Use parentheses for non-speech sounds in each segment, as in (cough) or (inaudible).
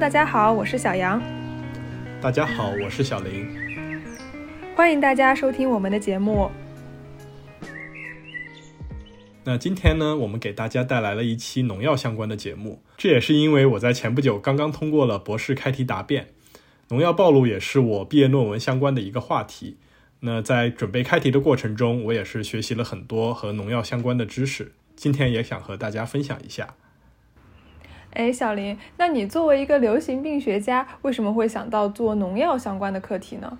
大家好，我是小杨。大家好，我是小林。欢迎大家收听我们的节目。那今天呢，我们给大家带来了一期农药相关的节目。这也是因为我在前不久刚刚通过了博士开题答辩，农药暴露也是我毕业论文相关的一个话题。那在准备开题的过程中，我也是学习了很多和农药相关的知识。今天也想和大家分享一下。哎，小林，那你作为一个流行病学家，为什么会想到做农药相关的课题呢？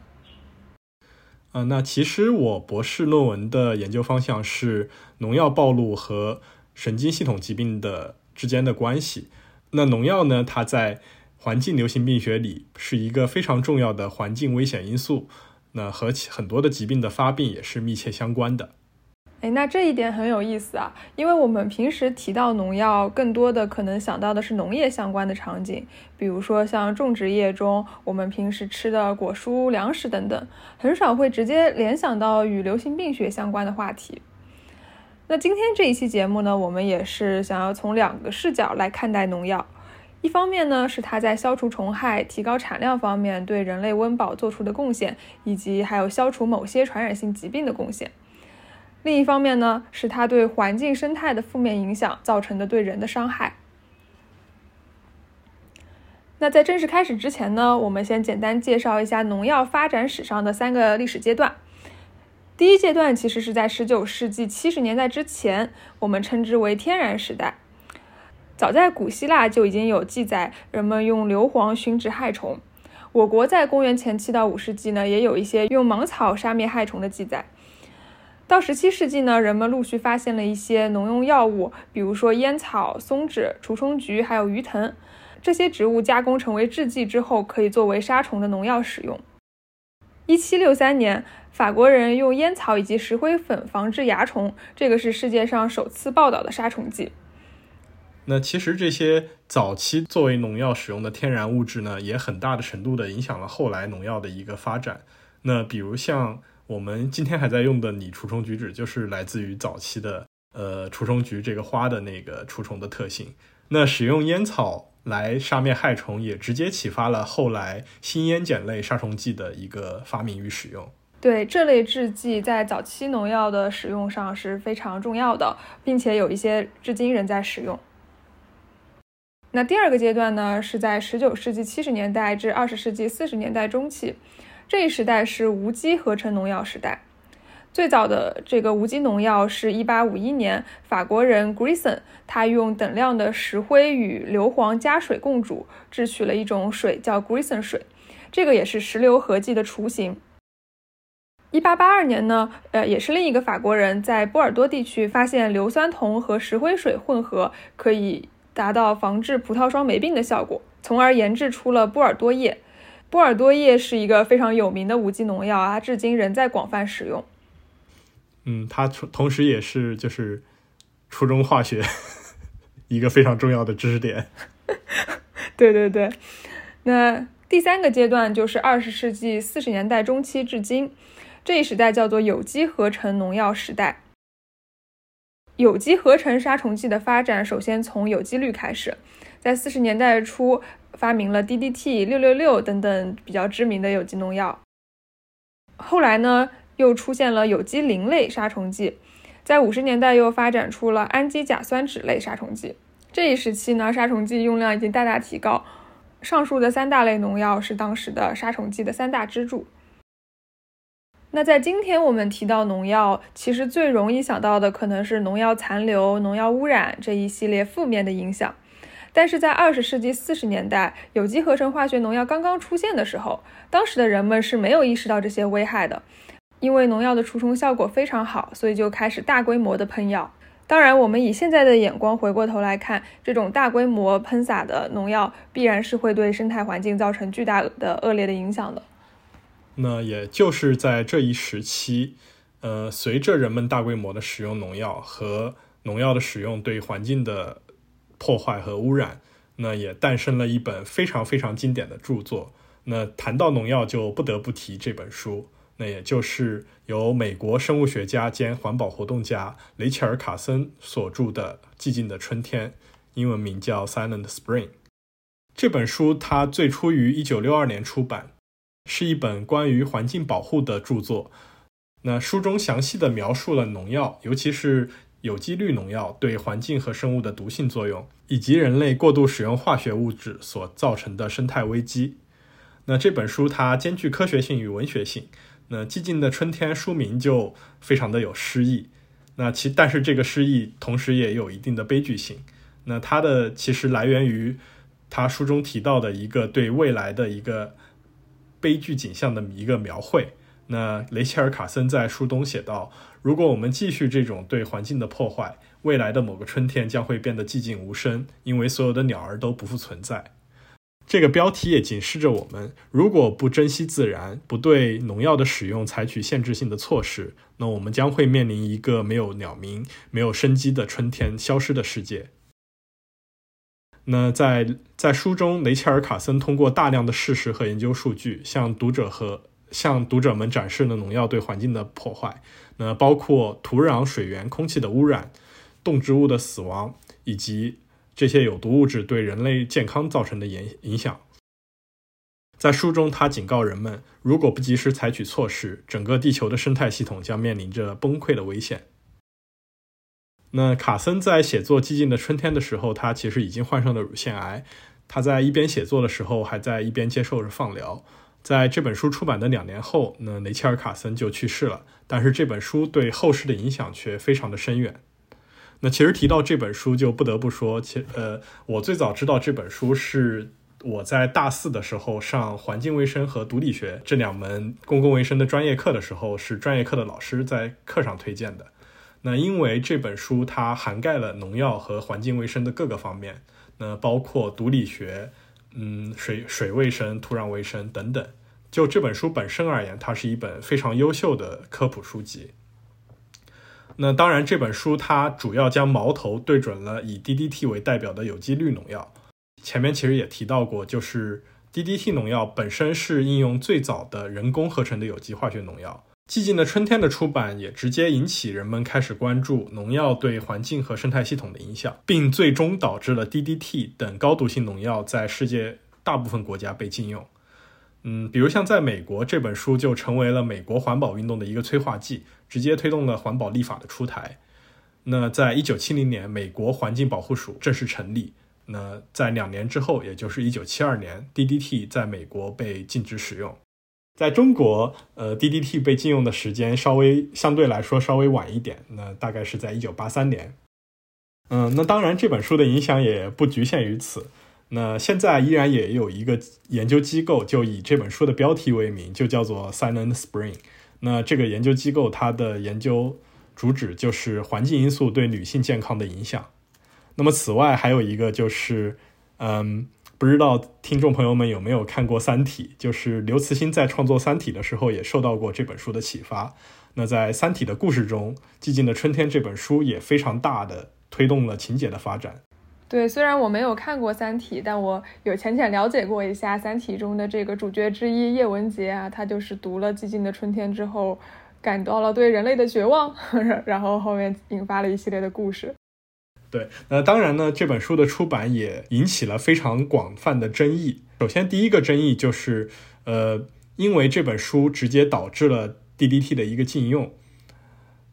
呃，那其实我博士论文的研究方向是农药暴露和神经系统疾病的之间的关系。那农药呢，它在环境流行病学里是一个非常重要的环境危险因素。那和很多的疾病的发病也是密切相关的。哎，那这一点很有意思啊，因为我们平时提到农药，更多的可能想到的是农业相关的场景，比如说像种植业中我们平时吃的果蔬、粮食等等，很少会直接联想到与流行病学相关的话题。那今天这一期节目呢，我们也是想要从两个视角来看待农药。一方面呢，是它在消除虫害、提高产量方面对人类温饱做出的贡献，以及还有消除某些传染性疾病的贡献；另一方面呢，是它对环境生态的负面影响造成的对人的伤害。那在正式开始之前呢，我们先简单介绍一下农药发展史上的三个历史阶段。第一阶段其实是在十九世纪七十年代之前，我们称之为天然时代。早在古希腊就已经有记载，人们用硫磺熏制害虫。我国在公元前七到五世纪呢，也有一些用芒草杀灭害虫的记载。到十七世纪呢，人们陆续发现了一些农用药物，比如说烟草、松脂、除虫菊，还有鱼藤。这些植物加工成为制剂之后，可以作为杀虫的农药使用。一七六三年，法国人用烟草以及石灰粉防治蚜虫，这个是世界上首次报道的杀虫剂。那其实这些早期作为农药使用的天然物质呢，也很大的程度的影响了后来农药的一个发展。那比如像我们今天还在用的拟除虫菊酯，就是来自于早期的呃除虫菊这个花的那个除虫的特性。那使用烟草来杀灭害虫，也直接启发了后来新烟碱类杀虫剂的一个发明与使用。对这类制剂在早期农药的使用上是非常重要的，并且有一些至今仍在使用。那第二个阶段呢，是在十九世纪七十年代至二十世纪四十年代中期，这一时代是无机合成农药时代。最早的这个无机农药是一八五一年，法国人 Grison 他用等量的石灰与硫磺加水共煮，制取了一种水叫 Grison 水，这个也是石硫合剂的雏形。一八八二年呢，呃，也是另一个法国人在波尔多地区发现硫酸铜和石灰水混合可以。达到防治葡萄霜霉病的效果，从而研制出了波尔多液。波尔多液是一个非常有名的无机农药啊，至今仍在广泛使用。嗯，它同同时也是就是初中化学 (laughs) 一个非常重要的知识点。(laughs) 对对对，那第三个阶段就是二十世纪四十年代中期至今，这一时代叫做有机合成农药时代。有机合成杀虫剂的发展，首先从有机氯开始，在四十年代初发明了 DDT、六六六等等比较知名的有机农药。后来呢，又出现了有机磷类杀虫剂，在五十年代又发展出了氨基甲酸酯类杀虫剂。这一时期呢，杀虫剂用量已经大大提高。上述的三大类农药是当时的杀虫剂的三大支柱。那在今天我们提到农药，其实最容易想到的可能是农药残留、农药污染这一系列负面的影响。但是在二十世纪四十年代，有机合成化学农药刚刚出现的时候，当时的人们是没有意识到这些危害的，因为农药的除虫效果非常好，所以就开始大规模的喷药。当然，我们以现在的眼光回过头来看，这种大规模喷洒的农药必然是会对生态环境造成巨大的恶劣的影响的。那也就是在这一时期，呃，随着人们大规模的使用农药和农药的使用对环境的破坏和污染，那也诞生了一本非常非常经典的著作。那谈到农药，就不得不提这本书，那也就是由美国生物学家兼环保活动家雷切尔·卡森所著的《寂静的春天》，英文名叫《Silent Spring》。这本书它最初于一九六二年出版，是一本关于环境保护的著作。那书中详细的描述了农药，尤其是有机氯农药对环境和生物的毒性作用，以及人类过度使用化学物质所造成的生态危机。那这本书它兼具科学性与文学性。那寂静的春天书名就非常的有诗意。那其但是这个诗意同时也有一定的悲剧性。那它的其实来源于他书中提到的一个对未来的一个悲剧景象的一个描绘。那雷切尔·卡森在书中写道：“如果我们继续这种对环境的破坏，未来的某个春天将会变得寂静无声，因为所有的鸟儿都不复存在。”这个标题也警示着我们：如果不珍惜自然，不对农药的使用采取限制性的措施，那我们将会面临一个没有鸟鸣、没有生机的春天消失的世界。那在在书中，雷切尔·卡森通过大量的事实和研究数据，向读者和向读者们展示了农药对环境的破坏，那包括土壤、水源、空气的污染、动植物的死亡，以及这些有毒物质对人类健康造成的影影响。在书中，他警告人们，如果不及时采取措施，整个地球的生态系统将面临着崩溃的危险。那卡森在写作《寂静的春天》的时候，他其实已经患上了乳腺癌。他在一边写作的时候，还在一边接受着放疗。在这本书出版的两年后，那雷切尔·卡森就去世了。但是这本书对后世的影响却非常的深远。那其实提到这本书，就不得不说，其呃，我最早知道这本书是我在大四的时候上环境卫生和毒理学这两门公共卫生的专业课的时候，是专业课的老师在课上推荐的。那因为这本书它涵盖了农药和环境卫生的各个方面，那包括毒理学。嗯，水水卫生、土壤卫生等等。就这本书本身而言，它是一本非常优秀的科普书籍。那当然，这本书它主要将矛头对准了以 DDT 为代表的有机氯农药。前面其实也提到过，就是 DDT 农药本身是应用最早的人工合成的有机化学农药。寂静的春天的出版也直接引起人们开始关注农药对环境和生态系统的影响，并最终导致了 DDT 等高毒性农药在世界大部分国家被禁用。嗯，比如像在美国，这本书就成为了美国环保运动的一个催化剂，直接推动了环保立法的出台。那在一九七零年，美国环境保护署正式成立。那在两年之后，也就是一九七二年，DDT 在美国被禁止使用。在中国，呃，DDT 被禁用的时间稍微相对来说稍微晚一点，那大概是在一九八三年。嗯，那当然这本书的影响也不局限于此。那现在依然也有一个研究机构，就以这本书的标题为名，就叫做 Silent Spring。那这个研究机构它的研究主旨就是环境因素对女性健康的影响。那么此外还有一个就是，嗯。不知道听众朋友们有没有看过《三体》？就是刘慈欣在创作《三体》的时候也受到过这本书的启发。那在《三体》的故事中，《寂静的春天》这本书也非常大的推动了情节的发展。对，虽然我没有看过《三体》，但我有浅浅了解过一下《三体》中的这个主角之一叶文洁啊，他就是读了《寂静的春天》之后，感到了对人类的绝望，(laughs) 然后后面引发了一系列的故事。对，那当然呢，这本书的出版也引起了非常广泛的争议。首先，第一个争议就是，呃，因为这本书直接导致了 DDT 的一个禁用。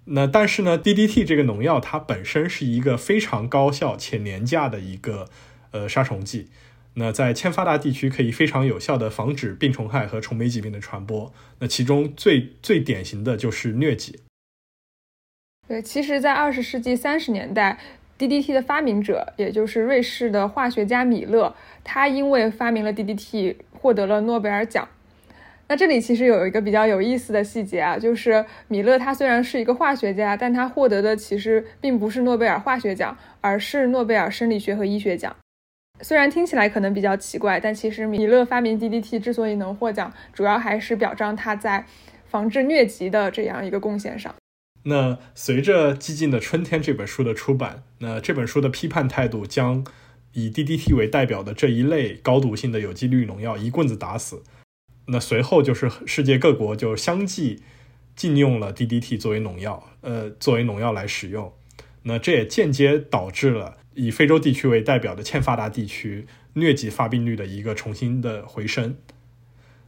那但是呢，DDT 这个农药它本身是一个非常高效且廉价的一个呃杀虫剂。那在欠发达地区可以非常有效的防止病虫害和虫媒疾病的传播。那其中最最典型的就是疟疾。对，其实，在二十世纪三十年代。DDT 的发明者，也就是瑞士的化学家米勒，他因为发明了 DDT 获得了诺贝尔奖。那这里其实有一个比较有意思的细节啊，就是米勒他虽然是一个化学家，但他获得的其实并不是诺贝尔化学奖，而是诺贝尔生理学和医学奖。虽然听起来可能比较奇怪，但其实米勒发明 DDT 之所以能获奖，主要还是表彰他在防治疟疾的这样一个贡献上。那随着《寂静的春天》这本书的出版，那这本书的批判态度将以 DDT 为代表的这一类高毒性的有机氯农药一棍子打死。那随后就是世界各国就相继禁用了 DDT 作为农药，呃，作为农药来使用。那这也间接导致了以非洲地区为代表的欠发达地区疟疾发病率的一个重新的回升。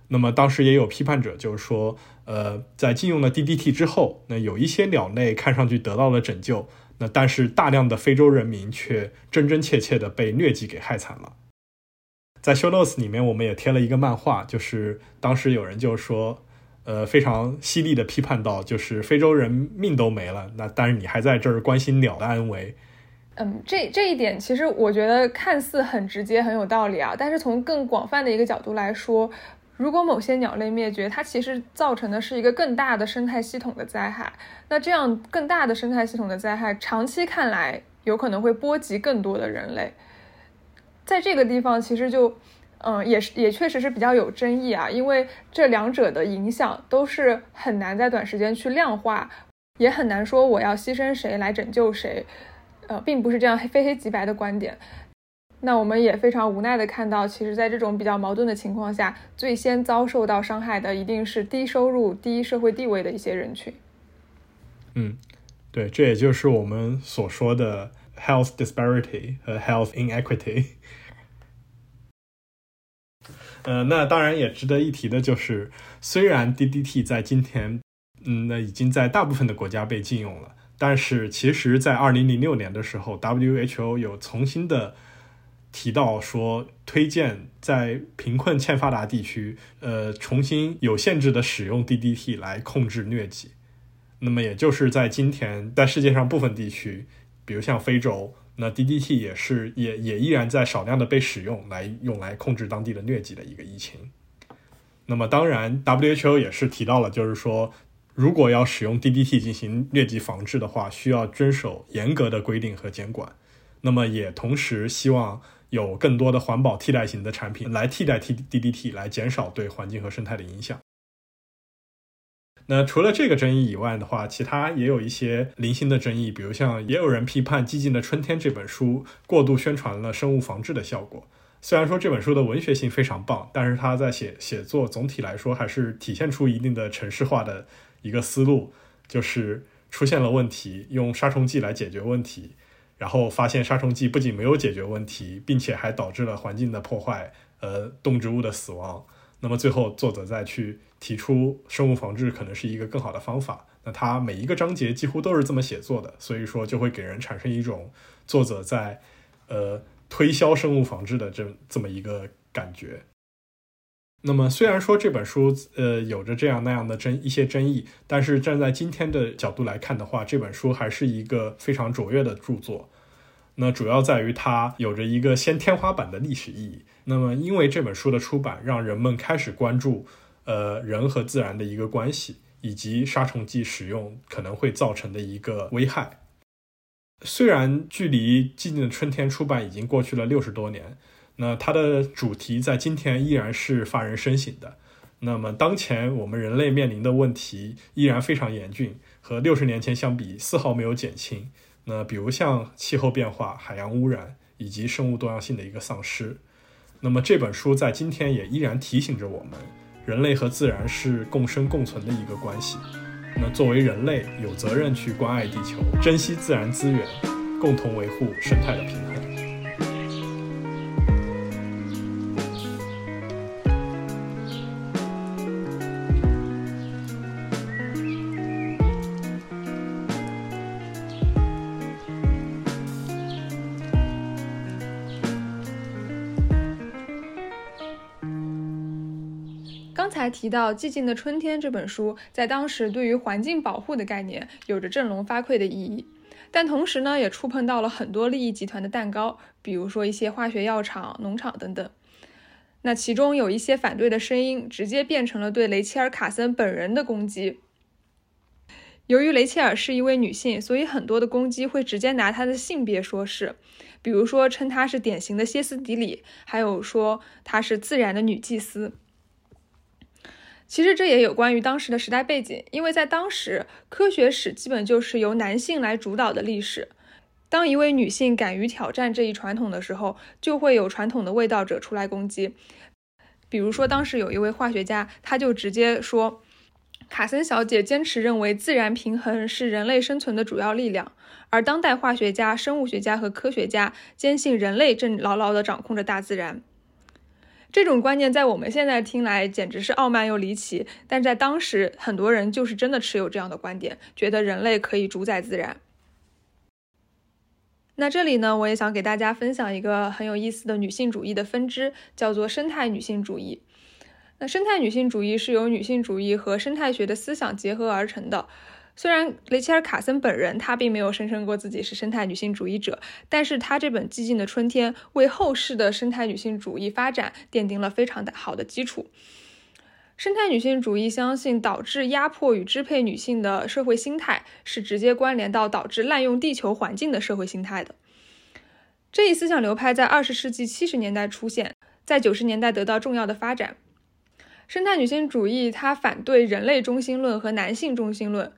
那么当时也有批判者就是说，呃，在禁用了 DDT 之后，那有一些鸟类看上去得到了拯救，那但是大量的非洲人民却真真切切的被疟疾给害惨了。在 Show Notes 里面，我们也贴了一个漫画，就是当时有人就说，呃，非常犀利的批判到，就是非洲人命都没了，那但是你还在这儿关心鸟的安危。嗯，这这一点其实我觉得看似很直接，很有道理啊。但是从更广泛的一个角度来说，如果某些鸟类灭绝，它其实造成的是一个更大的生态系统的灾害。那这样更大的生态系统的灾害，长期看来有可能会波及更多的人类。在这个地方，其实就，嗯，也是也确实是比较有争议啊，因为这两者的影响都是很难在短时间去量化，也很难说我要牺牲谁来拯救谁，呃，并不是这样非黑即白的观点。那我们也非常无奈的看到，其实，在这种比较矛盾的情况下，最先遭受到伤害的一定是低收入、低社会地位的一些人群。嗯，对，这也就是我们所说的 health disparity 和 health inequity。呃，那当然也值得一提的就是，虽然 DDT 在今天，嗯，那已经在大部分的国家被禁用了，但是其实，在二零零六年的时候，WHO 有重新的提到说，推荐在贫困欠发达地区，呃，重新有限制的使用 DDT 来控制疟疾。那么，也就是在今天，在世界上部分地区，比如像非洲。那 DDT 也是也也依然在少量的被使用来用来控制当地的疟疾的一个疫情。那么当然，WHO 也是提到了，就是说，如果要使用 DDT 进行疟疾防治的话，需要遵守严格的规定和监管。那么也同时希望有更多的环保替代型的产品来替代 T DDT，来减少对环境和生态的影响。那除了这个争议以外的话，其他也有一些零星的争议，比如像也有人批判《寂静的春天》这本书过度宣传了生物防治的效果。虽然说这本书的文学性非常棒，但是它在写写作总体来说还是体现出一定的城市化的一个思路，就是出现了问题，用杀虫剂来解决问题，然后发现杀虫剂不仅没有解决问题，并且还导致了环境的破坏，呃，动植物的死亡。那么最后，作者再去提出生物防治可能是一个更好的方法。那他每一个章节几乎都是这么写作的，所以说就会给人产生一种作者在呃推销生物防治的这这么一个感觉。那么虽然说这本书呃有着这样那样的争一些争议，但是站在今天的角度来看的话，这本书还是一个非常卓越的著作。那主要在于它有着一个先天花板的历史意义。那么，因为这本书的出版，让人们开始关注，呃，人和自然的一个关系，以及杀虫剂使用可能会造成的一个危害。虽然距离《寂静的春天》出版已经过去了六十多年，那它的主题在今天依然是发人深省的。那么，当前我们人类面临的问题依然非常严峻，和六十年前相比丝毫没有减轻。那比如像气候变化、海洋污染以及生物多样性的一个丧失。那么这本书在今天也依然提醒着我们，人类和自然是共生共存的一个关系。那作为人类，有责任去关爱地球，珍惜自然资源，共同维护生态的平衡。到《寂静的春天》这本书，在当时对于环境保护的概念有着振聋发聩的意义，但同时呢，也触碰到了很多利益集团的蛋糕，比如说一些化学药厂、农场等等。那其中有一些反对的声音，直接变成了对雷切尔·卡森本人的攻击。由于雷切尔是一位女性，所以很多的攻击会直接拿她的性别说事，比如说称她是典型的歇斯底里，还有说她是自然的女祭司。其实这也有关于当时的时代背景，因为在当时，科学史基本就是由男性来主导的历史。当一位女性敢于挑战这一传统的时候，就会有传统的卫道者出来攻击。比如说，当时有一位化学家，他就直接说，卡森小姐坚持认为自然平衡是人类生存的主要力量，而当代化学家、生物学家和科学家坚信人类正牢牢地掌控着大自然。这种观念在我们现在听来简直是傲慢又离奇，但在当时，很多人就是真的持有这样的观点，觉得人类可以主宰自然。那这里呢，我也想给大家分享一个很有意思的女性主义的分支，叫做生态女性主义。那生态女性主义是由女性主义和生态学的思想结合而成的。虽然雷切尔·卡森本人他并没有声称过自己是生态女性主义者，但是他这本《寂静的春天》为后世的生态女性主义发展奠定了非常的好的基础。生态女性主义相信，导致压迫与支配女性的社会心态是直接关联到导致滥用地球环境的社会心态的。这一思想流派在二十世纪七十年代出现，在九十年代得到重要的发展。生态女性主义它反对人类中心论和男性中心论。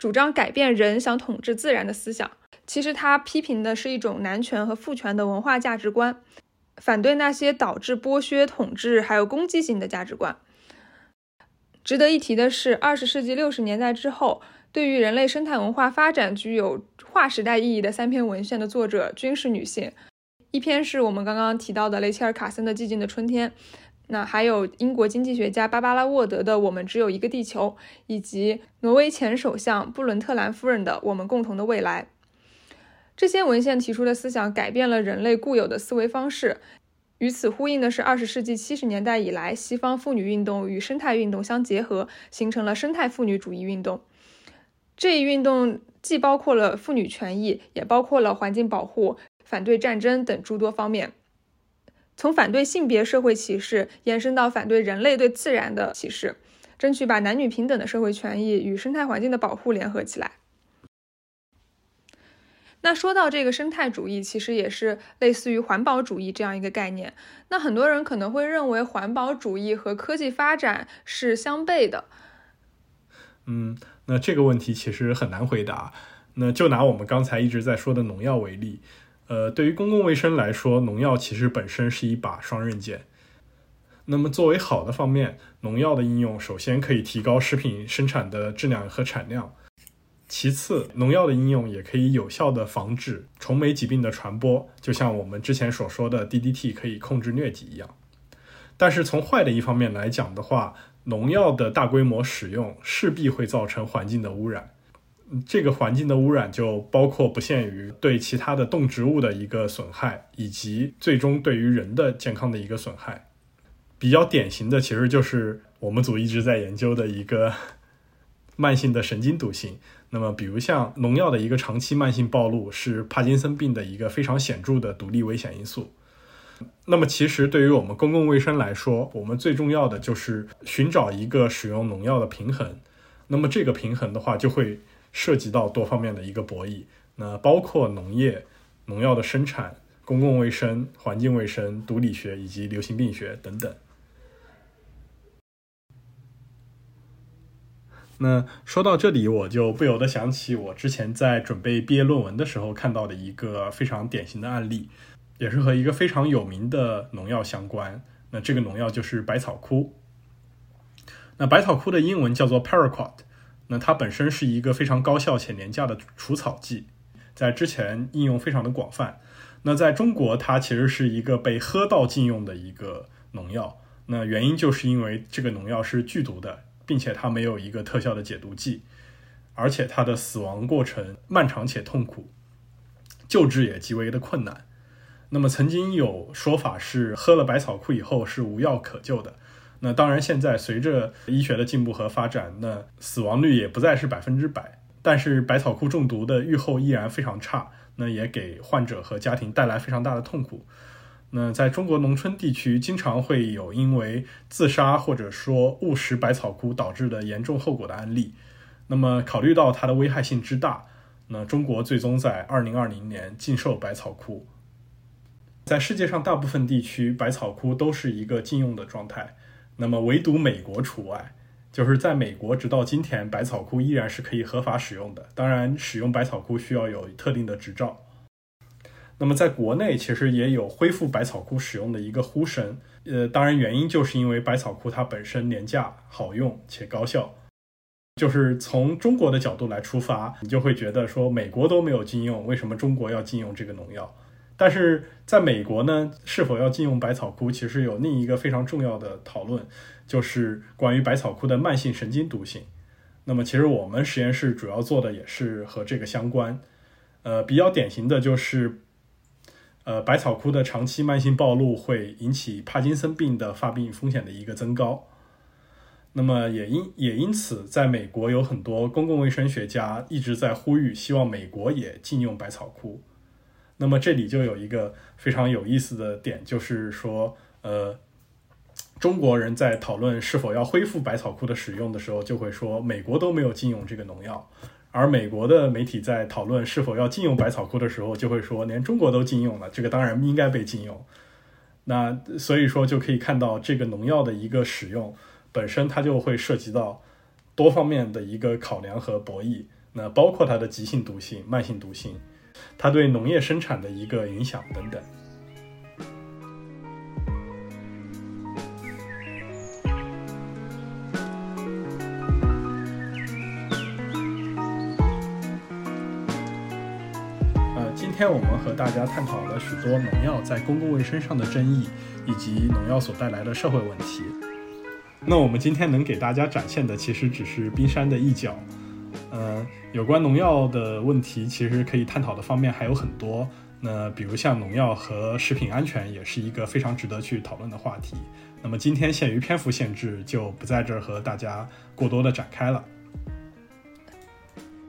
主张改变人想统治自然的思想，其实他批评的是一种男权和父权的文化价值观，反对那些导致剥削、统治还有攻击性的价值观。值得一提的是，二十世纪六十年代之后，对于人类生态文化发展具有划时代意义的三篇文献的作者均是女性，一篇是我们刚刚提到的雷切尔·卡森的《寂静的春天》。那还有英国经济学家芭芭拉·沃德的《我们只有一个地球》，以及挪威前首相布伦特兰夫人的《我们共同的未来》。这些文献提出的思想改变了人类固有的思维方式。与此呼应的是，二十世纪七十年代以来，西方妇女运动与生态运动相结合，形成了生态妇女主义运动。这一运动既包括了妇女权益，也包括了环境保护、反对战争等诸多方面。从反对性别社会歧视延伸到反对人类对自然的歧视，争取把男女平等的社会权益与生态环境的保护联合起来。那说到这个生态主义，其实也是类似于环保主义这样一个概念。那很多人可能会认为环保主义和科技发展是相悖的。嗯，那这个问题其实很难回答。那就拿我们刚才一直在说的农药为例。呃，对于公共卫生来说，农药其实本身是一把双刃剑。那么，作为好的方面，农药的应用首先可以提高食品生产的质量和产量；其次，农药的应用也可以有效的防止虫媒疾病的传播，就像我们之前所说的 DDT 可以控制疟疾一样。但是，从坏的一方面来讲的话，农药的大规模使用势必会造成环境的污染。这个环境的污染就包括不限于对其他的动植物的一个损害，以及最终对于人的健康的一个损害。比较典型的其实就是我们组一直在研究的一个 (laughs) 慢性的神经毒性。那么，比如像农药的一个长期慢性暴露，是帕金森病的一个非常显著的独立危险因素。那么，其实对于我们公共卫生来说，我们最重要的就是寻找一个使用农药的平衡。那么，这个平衡的话，就会。涉及到多方面的一个博弈，那包括农业、农药的生产、公共卫生、环境卫生、毒理学以及流行病学等等。那说到这里，我就不由得想起我之前在准备毕业论文的时候看到的一个非常典型的案例，也是和一个非常有名的农药相关。那这个农药就是百草枯。那百草枯的英文叫做 Paraquat。那它本身是一个非常高效且廉价的除草剂，在之前应用非常的广泛。那在中国，它其实是一个被喝到禁用的一个农药。那原因就是因为这个农药是剧毒的，并且它没有一个特效的解毒剂，而且它的死亡过程漫长且痛苦，救治也极为的困难。那么曾经有说法是，喝了百草枯以后是无药可救的。那当然，现在随着医学的进步和发展，那死亡率也不再是百分之百。但是百草枯中毒的预后依然非常差，那也给患者和家庭带来非常大的痛苦。那在中国农村地区，经常会有因为自杀或者说误食百草枯导致的严重后果的案例。那么考虑到它的危害性之大，那中国最终在二零二零年禁售百草枯。在世界上大部分地区，百草枯都是一个禁用的状态。那么，唯独美国除外，就是在美国，直到今天，百草枯依然是可以合法使用的。当然，使用百草枯需要有特定的执照。那么，在国内其实也有恢复百草枯使用的一个呼声。呃，当然，原因就是因为百草枯它本身廉价、好用且高效。就是从中国的角度来出发，你就会觉得说美国都没有禁用，为什么中国要禁用这个农药？但是在美国呢，是否要禁用百草枯，其实有另一个非常重要的讨论，就是关于百草枯的慢性神经毒性。那么其实我们实验室主要做的也是和这个相关。呃，比较典型的就是，呃，百草枯的长期慢性暴露会引起帕金森病的发病风险的一个增高。那么也因也因此，在美国有很多公共卫生学家一直在呼吁，希望美国也禁用百草枯。那么这里就有一个非常有意思的点，就是说，呃，中国人在讨论是否要恢复百草枯的使用的时候，就会说美国都没有禁用这个农药；而美国的媒体在讨论是否要禁用百草枯的时候，就会说连中国都禁用了，这个当然应该被禁用。那所以说就可以看到这个农药的一个使用。本身它就会涉及到多方面的一个考量和博弈，那包括它的急性毒性、慢性毒性，它对农业生产的一个影响等等。呃，今天我们和大家探讨了许多农药在公共卫生上的争议，以及农药所带来的社会问题。那我们今天能给大家展现的，其实只是冰山的一角。呃，有关农药的问题，其实可以探讨的方面还有很多。那比如像农药和食品安全，也是一个非常值得去讨论的话题。那么今天限于篇幅限制，就不在这儿和大家过多的展开了。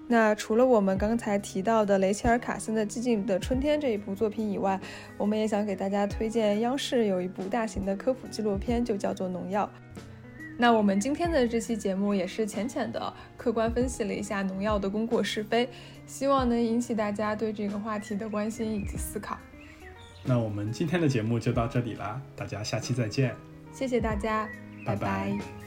那除了我们刚才提到的雷切尔·卡森的《寂静的春天》这一部作品以外，我们也想给大家推荐央视有一部大型的科普纪录片，就叫做《农药》。那我们今天的这期节目也是浅浅的客观分析了一下农药的功过是非，希望能引起大家对这个话题的关心以及思考。那我们今天的节目就到这里啦，大家下期再见。谢谢大家，拜拜。